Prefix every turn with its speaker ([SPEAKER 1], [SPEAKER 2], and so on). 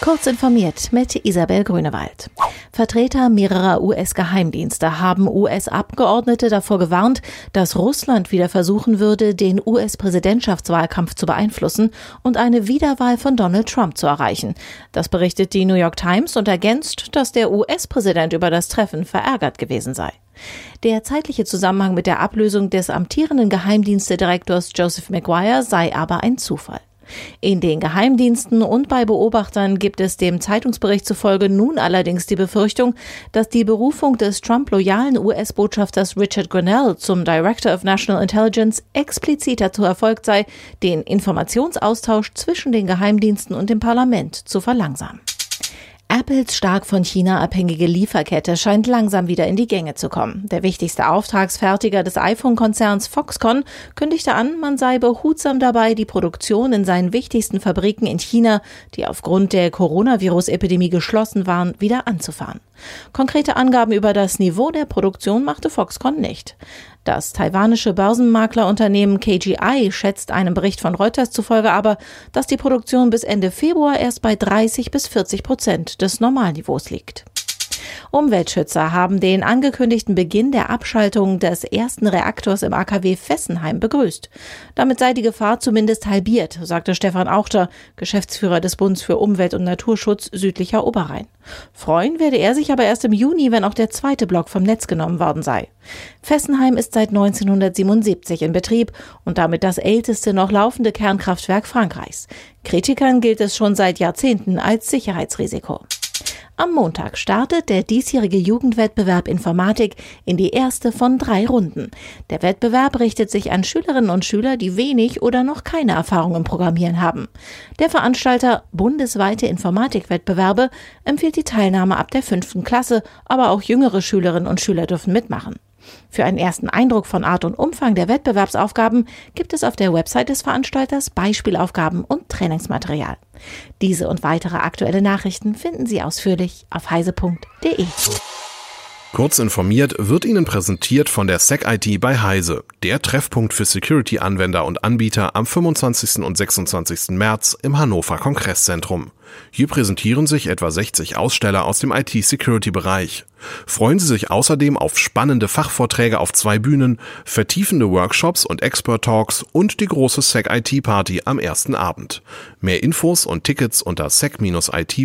[SPEAKER 1] Kurz informiert mit Isabel Grünewald. Vertreter mehrerer US-Geheimdienste haben US-Abgeordnete davor gewarnt, dass Russland wieder versuchen würde, den US-Präsidentschaftswahlkampf zu beeinflussen und eine Wiederwahl von Donald Trump zu erreichen. Das berichtet die New York Times und ergänzt, dass der US-Präsident über das Treffen verärgert gewesen sei. Der zeitliche Zusammenhang mit der Ablösung des amtierenden Geheimdienstedirektors Joseph Maguire sei aber ein Zufall. In den Geheimdiensten und bei Beobachtern gibt es dem Zeitungsbericht zufolge nun allerdings die Befürchtung, dass die Berufung des Trump-loyalen US-Botschafters Richard Grinnell zum Director of National Intelligence explizit dazu erfolgt sei, den Informationsaustausch zwischen den Geheimdiensten und dem Parlament zu verlangsamen. Apples stark von China abhängige Lieferkette scheint langsam wieder in die Gänge zu kommen. Der wichtigste Auftragsfertiger des iPhone-Konzerns Foxconn kündigte an, man sei behutsam dabei, die Produktion in seinen wichtigsten Fabriken in China, die aufgrund der Coronavirus-Epidemie geschlossen waren, wieder anzufahren. Konkrete Angaben über das Niveau der Produktion machte Foxconn nicht. Das taiwanische Börsenmaklerunternehmen KGI schätzt einem Bericht von Reuters zufolge aber, dass die Produktion bis Ende Februar erst bei 30 bis 40 Prozent des Normalniveaus liegt. Umweltschützer haben den angekündigten Beginn der Abschaltung des ersten Reaktors im AKW Fessenheim begrüßt. Damit sei die Gefahr zumindest halbiert, sagte Stefan Auchter, Geschäftsführer des Bundes für Umwelt und Naturschutz südlicher Oberrhein. Freuen werde er sich aber erst im Juni, wenn auch der zweite Block vom Netz genommen worden sei. Fessenheim ist seit 1977 in Betrieb und damit das älteste noch laufende Kernkraftwerk Frankreichs. Kritikern gilt es schon seit Jahrzehnten als Sicherheitsrisiko. Am Montag startet der diesjährige Jugendwettbewerb Informatik in die erste von drei Runden. Der Wettbewerb richtet sich an Schülerinnen und Schüler, die wenig oder noch keine Erfahrung im Programmieren haben. Der Veranstalter bundesweite Informatikwettbewerbe empfiehlt die Teilnahme ab der fünften Klasse, aber auch jüngere Schülerinnen und Schüler dürfen mitmachen. Für einen ersten Eindruck von Art und Umfang der Wettbewerbsaufgaben gibt es auf der Website des Veranstalters Beispielaufgaben und Trainingsmaterial. Diese und weitere aktuelle Nachrichten finden Sie ausführlich auf heise.de.
[SPEAKER 2] Kurz informiert wird Ihnen präsentiert von der SecIT bei Heise, der Treffpunkt für Security-Anwender und Anbieter am 25. und 26. März im Hannover Kongress-Zentrum. Hier präsentieren sich etwa 60 Aussteller aus dem IT-Security-Bereich. Freuen Sie sich außerdem auf spannende Fachvorträge auf zwei Bühnen, vertiefende Workshops und Expert-Talks und die große SecIT-Party am ersten Abend. Mehr Infos und Tickets unter sec-it.heise.de.